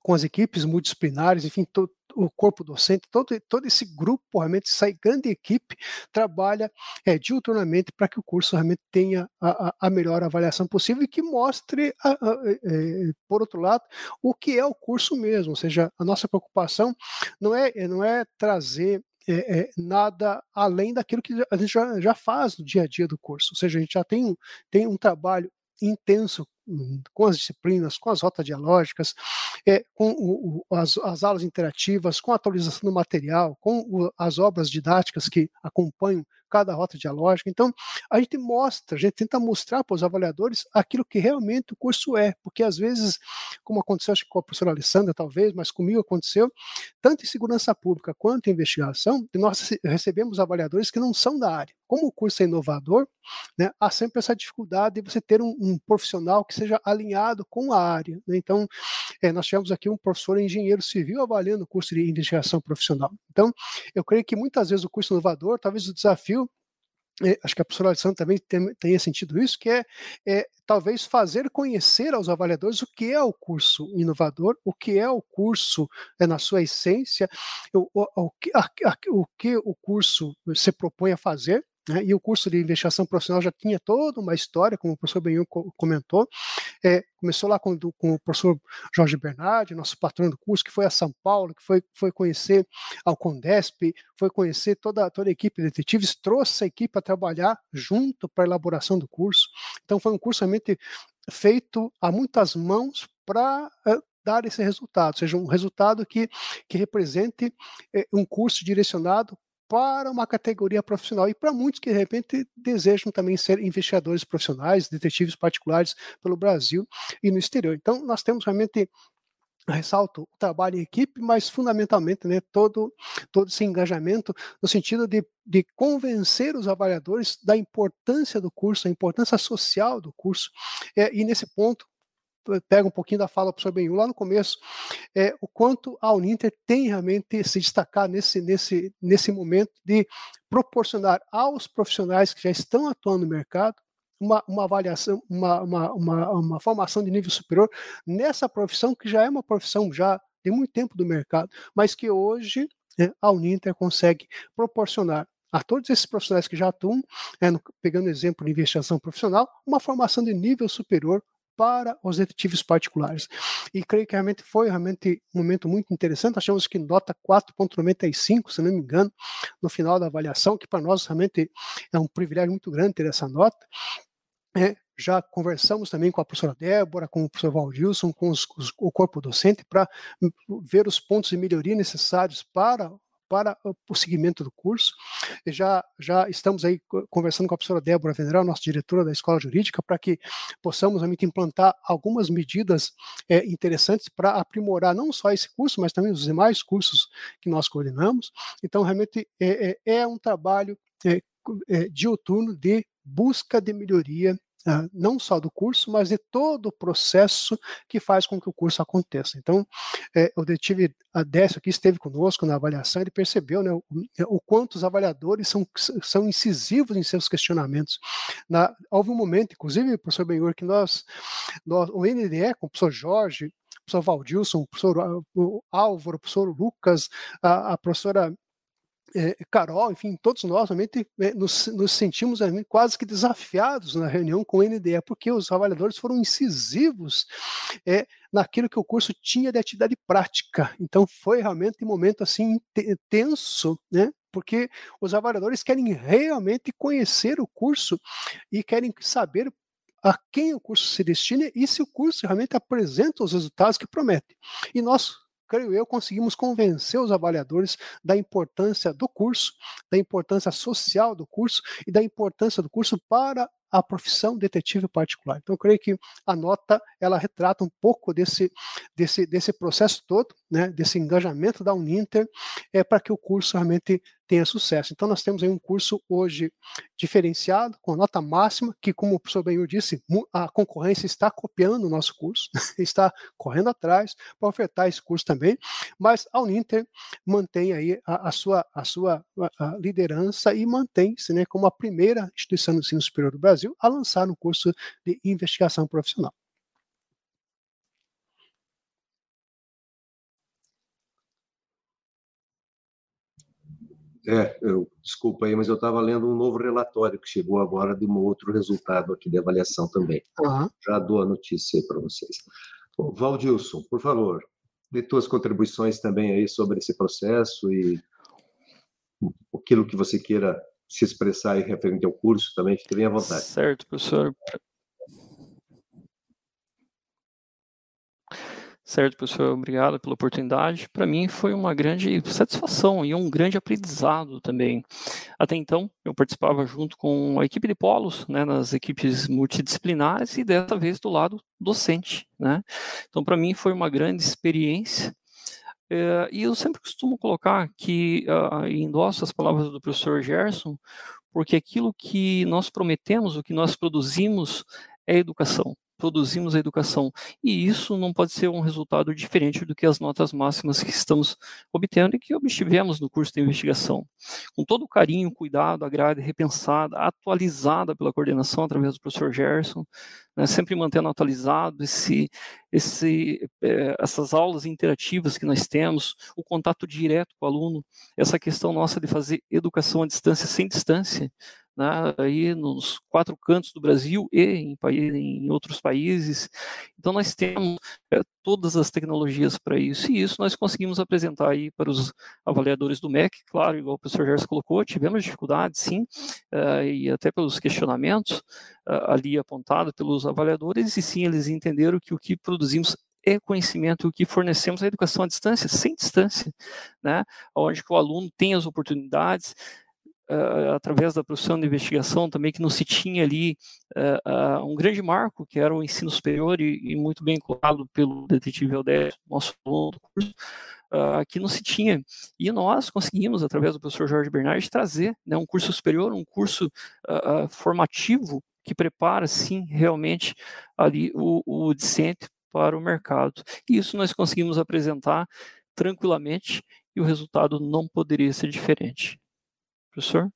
com as equipes multidisciplinares, enfim, to, o corpo docente, todo, todo esse grupo, realmente, essa grande equipe, trabalha é, diuturnamente para que o curso realmente tenha a, a, melhor avaliação possível e que mostre, a, a, é, por outro lado, o que é o curso mesmo. Ou seja, a nossa preocupação não é, não é trazer é, é, nada além daquilo que a gente já, já, faz no dia a dia do curso. Ou seja, a gente já tem, tem um trabalho intenso com as disciplinas, com as rotas dialógicas, é, com o, o, as, as, aulas interativas, com a atualização do material, com o, as obras didáticas que acompanham cada rota dialógica. Então, a gente mostra, a gente tenta mostrar para os avaliadores aquilo que realmente o curso é, porque às vezes, como aconteceu acho que com a professora Alessandra, talvez, mas comigo aconteceu, tanto em segurança pública quanto em investigação, nós recebemos avaliadores que não são da área. Como o curso é inovador, né, há sempre essa dificuldade de você ter um, um profissional que seja alinhado com a área. Né? Então, é, nós tivemos aqui um professor engenheiro civil avaliando o curso de investigação profissional. Então, eu creio que muitas vezes o curso inovador, talvez o desafio acho que a professora Alessandra também tem, sentido isso, que é, é, talvez fazer conhecer aos avaliadores o que é o curso inovador, o que é o curso é, na sua essência, o, o, o, que, a, a, o que o curso se propõe a fazer, né? E o curso de investigação profissional já tinha toda uma história, como o professor Benhur comentou. É, começou lá com, com, o professor Jorge Bernardi, nosso patrão do curso, que foi a São Paulo, que foi, foi conhecer ao Condesp, foi conhecer toda, toda a equipe de detetives, trouxe a equipe a trabalhar junto para a elaboração do curso. Então foi um curso realmente feito a muitas mãos para é, dar esse resultado, seja um resultado que, que represente é, um curso direcionado para uma categoria profissional e para muitos que de repente desejam também ser investigadores profissionais, detetives particulares pelo Brasil e no exterior. Então, nós temos realmente ressalto o trabalho em equipe, mas fundamentalmente né, todo, todo esse engajamento no sentido de, de convencer os avaliadores da importância do curso, a importância social do curso. É, e nesse ponto, pega um pouquinho da fala do Benhu lá no começo, é, o quanto a Uninter tem realmente se destacar nesse, nesse, nesse momento de proporcionar aos profissionais que já estão atuando no mercado uma, uma avaliação, uma, uma, uma, uma formação de nível superior nessa profissão que já é uma profissão já de muito tempo do mercado, mas que hoje né, a Uninter consegue proporcionar a todos esses profissionais que já atuam, é, no, pegando exemplo de investigação profissional, uma formação de nível superior para os detetives particulares. E creio que realmente foi realmente um momento muito interessante. Achamos que nota 4.95, se não me engano, no final da avaliação, que para nós realmente é um privilégio muito grande ter essa nota. É, já conversamos também com a professora Débora, com o professor Valdilson, com os, os, o corpo docente, para ver os pontos de melhoria necessários para para o seguimento do curso. Já, já estamos aí conversando com a professora Débora Veneral, nossa diretora da Escola Jurídica, para que possamos realmente implantar algumas medidas é, interessantes para aprimorar não só esse curso, mas também os demais cursos que nós coordenamos. Então, realmente é, é, é um trabalho é, é, diuturno de busca de melhoria não só do curso, mas de todo o processo que faz com que o curso aconteça. Então, é, o detetive Adécio aqui esteve conosco na avaliação, ele percebeu né, o, o, quanto os avaliadores são, são incisivos em seus questionamentos. Na, houve um momento, inclusive, professor Benhor, que nós, nós, o NDE, com o professor Jorge, o professor Valdilson, o professor Álvaro, o professor Lucas, a, a professora Carol, enfim, todos nós realmente é, nos, nos, sentimos quase que desafiados na reunião com o NDE, porque os avaliadores foram incisivos é, naquilo que o curso tinha de atividade prática. Então foi realmente um momento assim tenso, né? Porque os avaliadores querem realmente conhecer o curso e querem saber a quem o curso se destina e se o curso realmente apresenta os resultados que promete. E nós creio eu, conseguimos convencer os avaliadores da importância do curso, da importância social do curso e da importância do curso para a profissão detetive particular. Então, eu creio que a nota ela retrata um pouco desse, desse, desse processo todo, né, desse engajamento da Uninter, é, para que o curso realmente tenha sucesso. Então, nós temos aí um curso hoje diferenciado, com nota máxima, que, como o professor Benhur disse, a concorrência está copiando o nosso curso, *laughs* está correndo atrás para ofertar esse curso também, mas a Uninter mantém aí a, a sua, a sua a liderança e mantém-se né, como a primeira instituição de ensino superior do Brasil a lançar um curso de investigação profissional. É, eu, desculpa aí, mas eu estava lendo um novo relatório que chegou agora de um outro resultado aqui de avaliação também. Uhum. Já dou a notícia aí para vocês. Bom, Valdilson, por favor, dê tuas contribuições também aí sobre esse processo e aquilo que você queira se expressar aí referente ao curso também, fique bem à vontade. Certo, professor. Certo, professor, obrigado pela oportunidade. Para mim foi uma grande satisfação e um grande aprendizado também. Até então, eu participava junto com a equipe de polos, né, nas equipes multidisciplinares e dessa vez do lado docente, né? Então, para mim foi uma grande experiência. É, e eu sempre costumo colocar que, uh, endosso as palavras do professor Gerson, porque aquilo que nós prometemos, o que nós produzimos é educação produzimos a educação. E isso não pode ser um resultado diferente do que as notas máximas que estamos obtendo e que obtivemos no curso de investigação. Com todo o carinho, cuidado, a grade repensada, atualizada pela coordenação através do professor Gerson, né, sempre mantendo atualizado esse, esse, é, essas aulas interativas que nós temos, o contato direto com o aluno, essa questão nossa de fazer educação à distância sem distância, né, aí nos quatro cantos do Brasil e em, em outros países. Então nós temos é, todas as tecnologias para isso e isso nós conseguimos apresentar aí para os avaliadores do MEC, claro, igual o professor Gerson colocou, tivemos dificuldades sim, uh, e até pelos questionamentos uh, ali apontados pelos avaliadores e sim eles entenderam que o que produzimos é conhecimento, o que fornecemos é a educação à distância, sem distância, né? onde o aluno tem as oportunidades, uh, através da profissão de investigação também, que não se tinha ali uh, um grande marco, que era o ensino superior, e, e muito bem colocado pelo detetive Aldé, nosso aluno do curso, uh, que não se tinha. E nós conseguimos, através do professor Jorge Bernardi, trazer né, um curso superior, um curso formativo que prepara, sim, realmente ali o, o discente para o mercado. E isso nós conseguimos apresentar tranquilamente e o resultado não poderia ser diferente. Professor?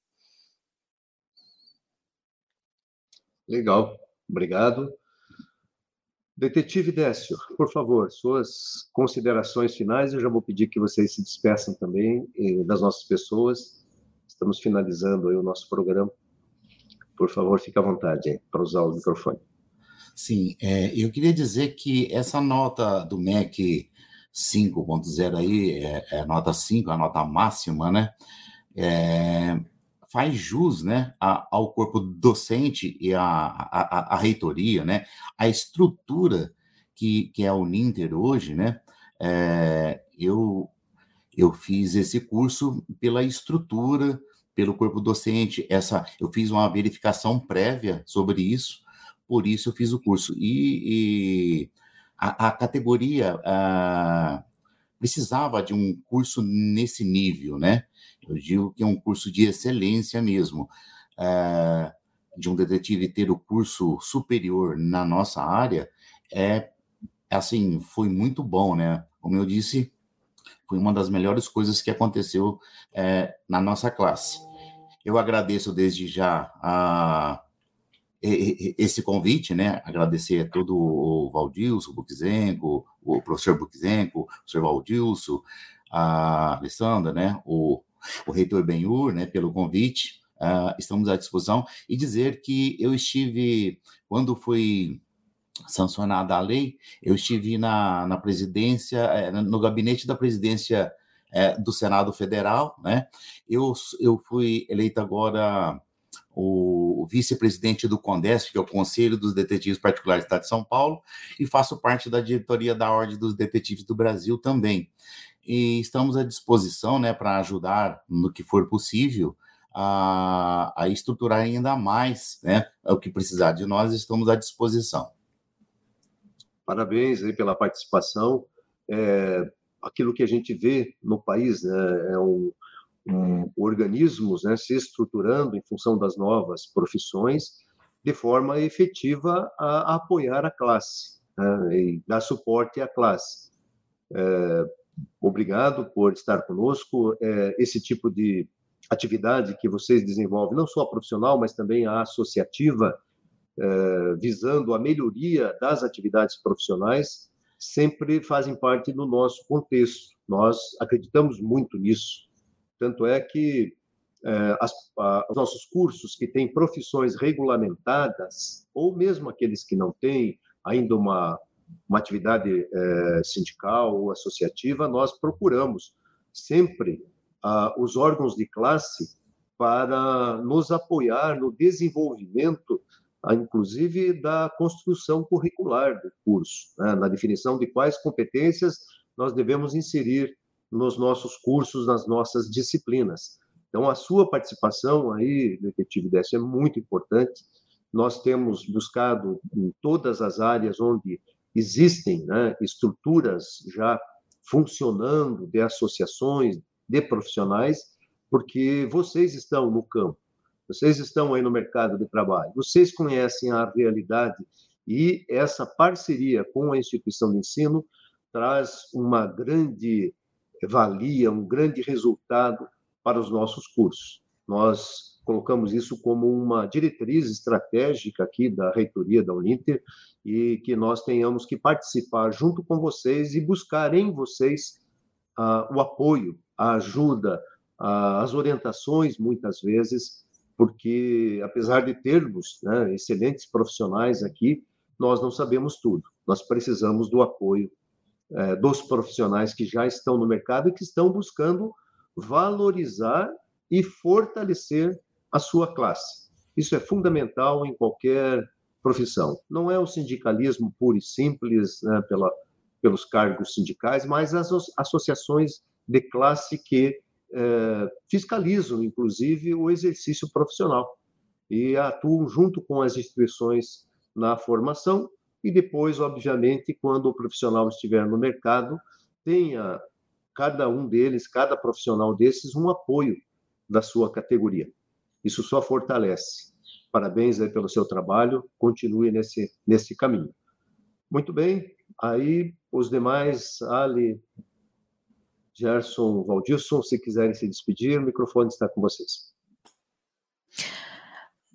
Legal, obrigado. Detetive Décio, por favor, suas considerações finais. Eu já vou pedir que vocês se despeçam também eh, das nossas pessoas. Estamos finalizando o nosso programa. Por favor, fique à vontade para usar o microfone. Sim, é, eu queria dizer que essa nota do MEC 5.0 aí, é, é, nota 5, a nota máxima, né? É, faz jus né, ao corpo docente e à, reitoria, né, a estrutura que, que é o Ninter hoje, né, é, eu, eu fiz esse curso pela estrutura, pelo corpo docente, essa, eu fiz uma verificação prévia sobre isso, por isso eu fiz o curso. E, e a, a, categoria a, precisava de um curso nesse nível, né? Eu digo que é um curso de excelência mesmo. É, de um detetive ter o curso superior na nossa área é assim foi muito bom, né? Como eu disse, foi uma das melhores coisas que aconteceu é, na nossa classe. Eu agradeço desde já a, esse convite, né? Agradecer a todo o Valdilson, o Buquizenco, o professor Buquizenco, o professor Valdilson, a Alessandra, né? O o reitor Benhur, né, pelo convite. Uh, estamos à disposição e dizer que eu estive, quando foi sancionada a lei, eu estive na, na presidência, eh, no gabinete da presidência é, do Senado Federal, né? Eu, eu fui eleito agora o vice-presidente do CONDESP, que é o Conselho dos Detetives Particulares do Estado de São Paulo, e faço parte da diretoria da Ordem dos Detetives do Brasil também e estamos à disposição né, para ajudar no que for possível a, a estruturar ainda mais né, o que precisar de nós, estamos à disposição. Parabéns aí pela participação. É, aquilo que a gente vê no país né, é um, um organismos né, se estruturando em função das novas profissões de forma efetiva a, a apoiar a classe né, e dar suporte à classe. É, obrigado por estar conosco. É, esse tipo de atividade que vocês desenvolvem, não só a profissional, mas também a associativa, é, visando a melhoria das atividades profissionais, sempre fazem parte do nosso contexto. Nós acreditamos muito nisso. Tanto é que é, as, a, os nossos cursos que têm profissões regulamentadas, ou mesmo aqueles que não têm ainda uma uma atividade é, sindical ou associativa, nós procuramos sempre ah, os órgãos de classe para nos apoiar no desenvolvimento, ah, inclusive da construção curricular do curso, né, na definição de quais competências nós devemos inserir nos nossos cursos, nas nossas disciplinas. Então, a sua participação aí, detetive Décio, é muito importante. Nós temos buscado em todas as áreas onde existem né, estruturas já funcionando de associações de profissionais, porque vocês estão no campo, vocês estão aí no mercado de trabalho, vocês conhecem a realidade e essa parceria com a instituição de ensino traz uma grande valia, um grande resultado para os nossos cursos. Nós colocamos isso como uma diretriz estratégica aqui da reitoria da Uninter e que nós tenhamos que participar junto com vocês e buscar em vocês uh, o apoio, a ajuda, uh, as orientações, muitas vezes, porque apesar de termos né, excelentes profissionais aqui, nós não sabemos tudo. Nós precisamos do apoio eh, dos profissionais que já estão no mercado e que estão buscando valorizar e fortalecer a sua classe. Isso é fundamental em qualquer profissão. Não é o sindicalismo puro e simples, né, pela, pelos cargos sindicais, mas as associações de classe que é, fiscalizam, inclusive, o exercício profissional e atuam junto com as instituições na formação e depois, obviamente, quando o profissional estiver no mercado, tenha cada um deles, cada profissional desses, um apoio da sua categoria. Isso só fortalece. Parabéns aí pelo seu trabalho, continue nesse, nesse caminho. Muito bem, aí os demais, Ali, Gerson, Valdilson, se quiserem se despedir, o microfone está com vocês.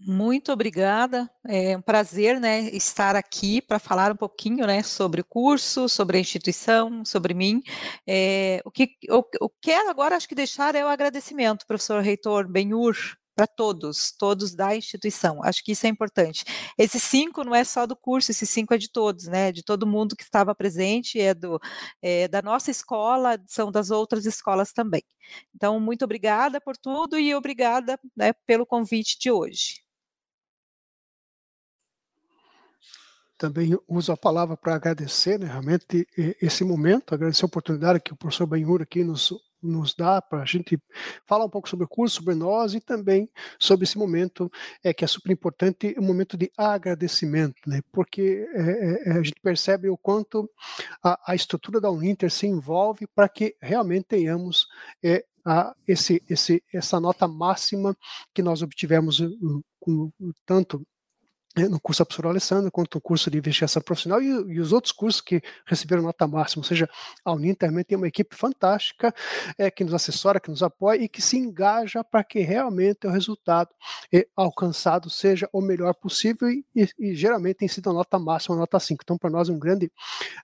Muito obrigada, é um prazer, né, estar aqui para falar um pouquinho, né, sobre o curso, sobre a instituição, sobre mim. É, o que eu, quero agora, acho que deixar é o agradecimento, professor reitor Benhur, para todos, todos da instituição. Acho que isso é importante. Esses cinco não é só do curso, esses cinco é de todos, né? De todo mundo que estava presente, é, do, é da nossa escola, são das outras escolas também. Então, muito obrigada por tudo e obrigada né, pelo convite de hoje. Também uso a palavra para agradecer, né, realmente, esse momento, agradecer a oportunidade que o professor Benhur aqui nos, nos dá para a gente falar um pouco sobre o curso, sobre nós e também sobre esse momento é que é super importante, um momento de agradecimento, né, porque é, é, é, a gente percebe o quanto a, a estrutura da Uninter se envolve para que realmente tenhamos é, a, esse, esse, essa nota máxima que nós obtivemos um, um, tanto no curso da professora Alessandra, quanto no curso de investigação profissional e, e, os outros cursos que receberam nota máxima. Ou seja, a Uninter também tem uma equipe fantástica é, que nos assessora, que nos apoia e que se engaja para que realmente o resultado é, alcançado seja o melhor possível e, e, e, geralmente tem sido a nota máxima, a nota 5. Então, para nós é um grande,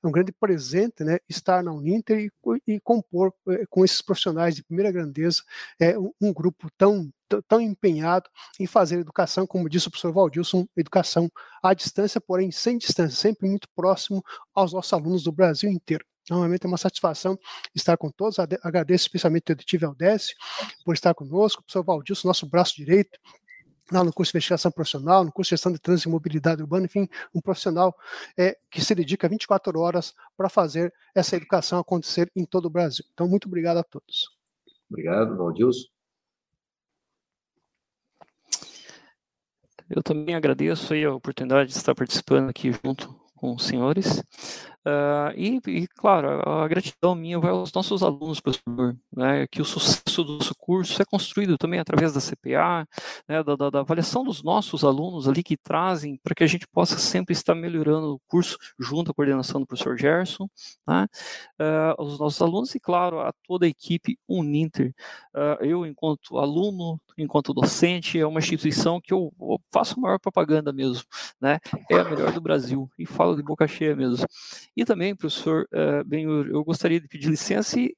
um grande presente né, estar na Uninter e, compor é, com esses profissionais de primeira grandeza é, um, um grupo tão tão empenhado em fazer educação, como disse o professor Valdilson, educação à distância, porém sem distância, sempre muito próximo aos nossos alunos do Brasil inteiro. Normalmente é uma satisfação estar com todos. Agradeço especialmente ao Detive Aldécio por estar conosco, o professor Valdilson, nosso braço direito, lá no curso de investigação profissional, no curso de gestão de trânsito e mobilidade urbana, enfim, um profissional é, que se dedica 24 horas para fazer essa educação acontecer em todo o Brasil. Então, muito obrigado a todos. Obrigado, Valdilson. Eu também agradeço aí a oportunidade de estar participando aqui junto com os senhores. Uh, e, e, claro, a, gratidão minha vai aos nossos alunos, professor, né, que o sucesso do nosso curso é construído também através da CPA, né, da, da, da, avaliação dos nossos alunos ali que trazem para que a gente possa sempre estar melhorando o curso junto à coordenação do professor Gerson, né, uh, aos nossos alunos e, claro, a toda a equipe Uninter. Uh, eu, enquanto aluno, enquanto docente, é uma instituição que eu, eu faço a maior propaganda mesmo, né, é a melhor do Brasil, e falo de boca cheia mesmo. E também, professor uh, Benhur, eu gostaria de pedir licença e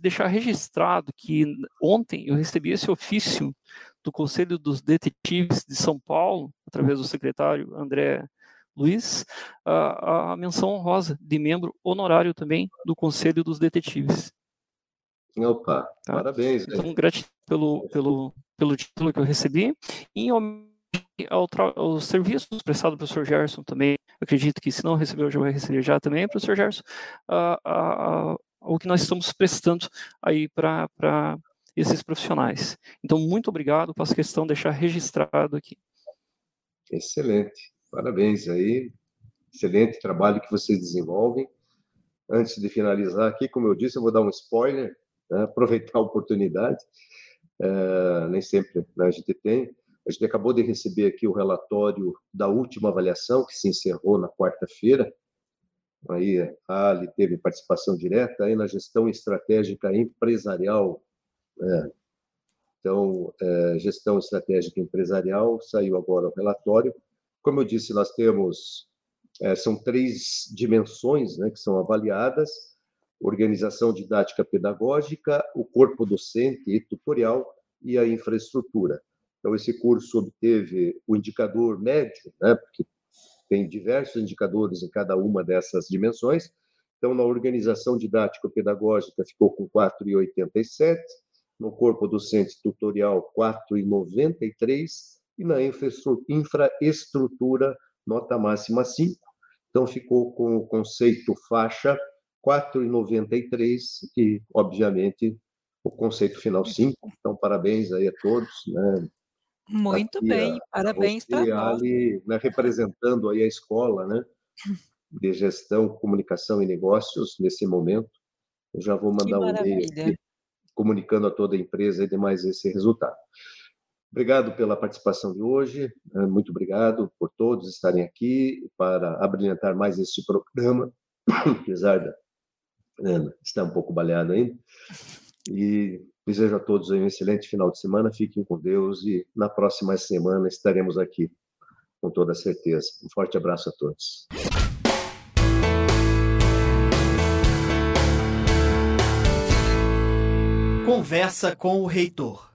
deixar registrado que ontem eu recebi esse ofício do Conselho dos Detetives de São Paulo, através do secretário André Luiz, a, a menção honrosa de membro honorário também do Conselho dos Detetives. Opa, tá? parabéns. Então, gratidão pelo, pelo, pelo título que eu recebi. Em ao, ao serviços prestados pelo professor Gerson também, acredito que se não recebeu, já vai receber já também, professor Gerson, uh, uh, o que nós estamos prestando aí para esses profissionais. Então, muito obrigado, faço questão de deixar registrado aqui. Excelente, parabéns aí, excelente trabalho que vocês desenvolvem. Antes de finalizar aqui, como eu disse, eu vou dar um spoiler, né, *laughs* aproveitar a oportunidade, uh, nem sempre né, a gente tem, a gente acabou de receber aqui o relatório da última avaliação, que se encerrou na quarta-feira. Aí a Ali teve participação direta aí na gestão estratégica empresarial. Né? Então, é, gestão estratégica empresarial, saiu agora o relatório. Como eu disse, nós temos, é, são três dimensões né, que são avaliadas, organização didática pedagógica, o corpo docente e tutorial e a infraestrutura. Então, esse curso obteve o indicador médio, né, porque tem diversos indicadores em cada uma dessas dimensões. Então, na organização didático-pedagógica ficou com 4,87, no corpo docente tutorial 4,93 e na infraestrutura nota máxima 5. Então, ficou com o conceito faixa 4,93 e, obviamente, o conceito final 5. Então, parabéns aí a todos. Né? Muito Aqui, bem, parabéns para nós. Ali, né, representando aí a escola né, de gestão, comunicação e negócios nesse momento. Eu já vou mandar um e-mail comunicando a toda a empresa e demais esse resultado. Obrigado pela participação de hoje, né, muito obrigado por todos estarem aqui para abrilhantar mais este programa, *coughs* apesar da Ana estar um pouco baleada ainda. E desejo a todos um excelente final de semana, fiquem com Deus e na próxima semana estaremos aqui, com toda certeza. Um forte abraço a todos. Conversa com o reitor.